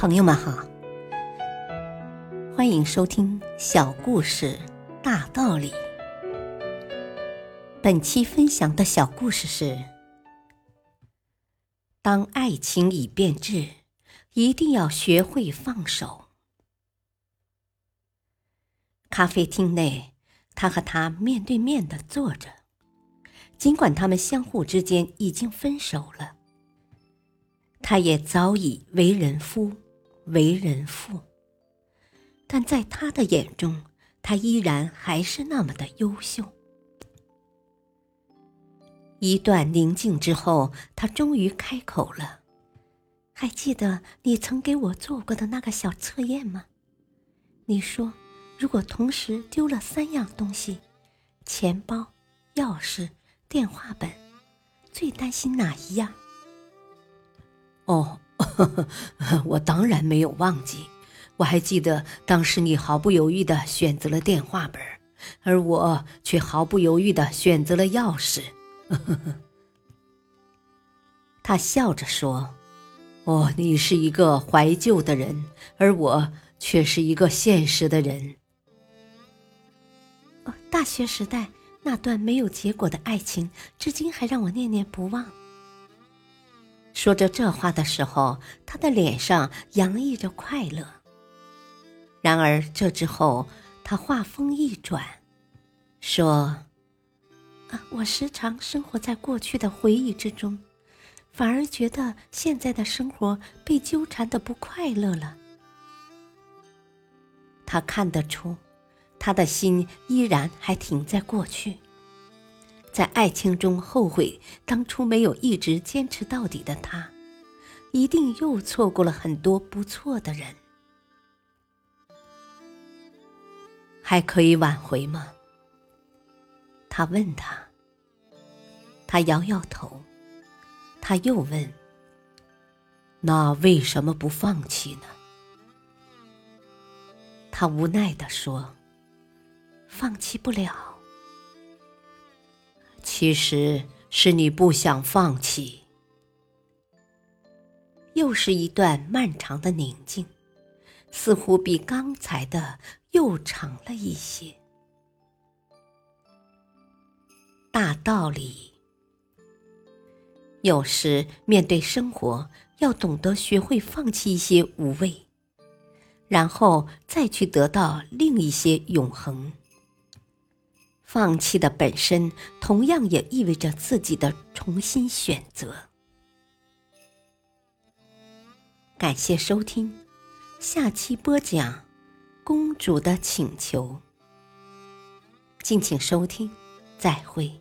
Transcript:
朋友们好，欢迎收听小故事大道理。本期分享的小故事是：当爱情已变质，一定要学会放手。咖啡厅内，他和她面对面的坐着，尽管他们相互之间已经分手了。他也早已为人夫，为人父，但在他的眼中，他依然还是那么的优秀。一段宁静之后，他终于开口了：“还记得你曾给我做过的那个小测验吗？你说，如果同时丢了三样东西——钱包、钥匙、电话本，最担心哪一样？”哦，我当然没有忘记，我还记得当时你毫不犹豫的选择了电话本，而我却毫不犹豫的选择了钥匙。他笑着说：“哦，你是一个怀旧的人，而我却是一个现实的人。”大学时代那段没有结果的爱情，至今还让我念念不忘。说着这话的时候，他的脸上洋溢着快乐。然而这之后，他话锋一转，说：“啊，我时常生活在过去的回忆之中，反而觉得现在的生活被纠缠的不快乐了。”他看得出，他的心依然还停在过去。在爱情中后悔当初没有一直坚持到底的他，一定又错过了很多不错的人。还可以挽回吗？他问他。他摇摇头。他又问：“那为什么不放弃呢？”他无奈地说：“放弃不了。”其实是你不想放弃。又是一段漫长的宁静，似乎比刚才的又长了一些。大道理，有时面对生活，要懂得学会放弃一些无谓，然后再去得到另一些永恒。放弃的本身，同样也意味着自己的重新选择。感谢收听，下期播讲《公主的请求》。敬请收听，再会。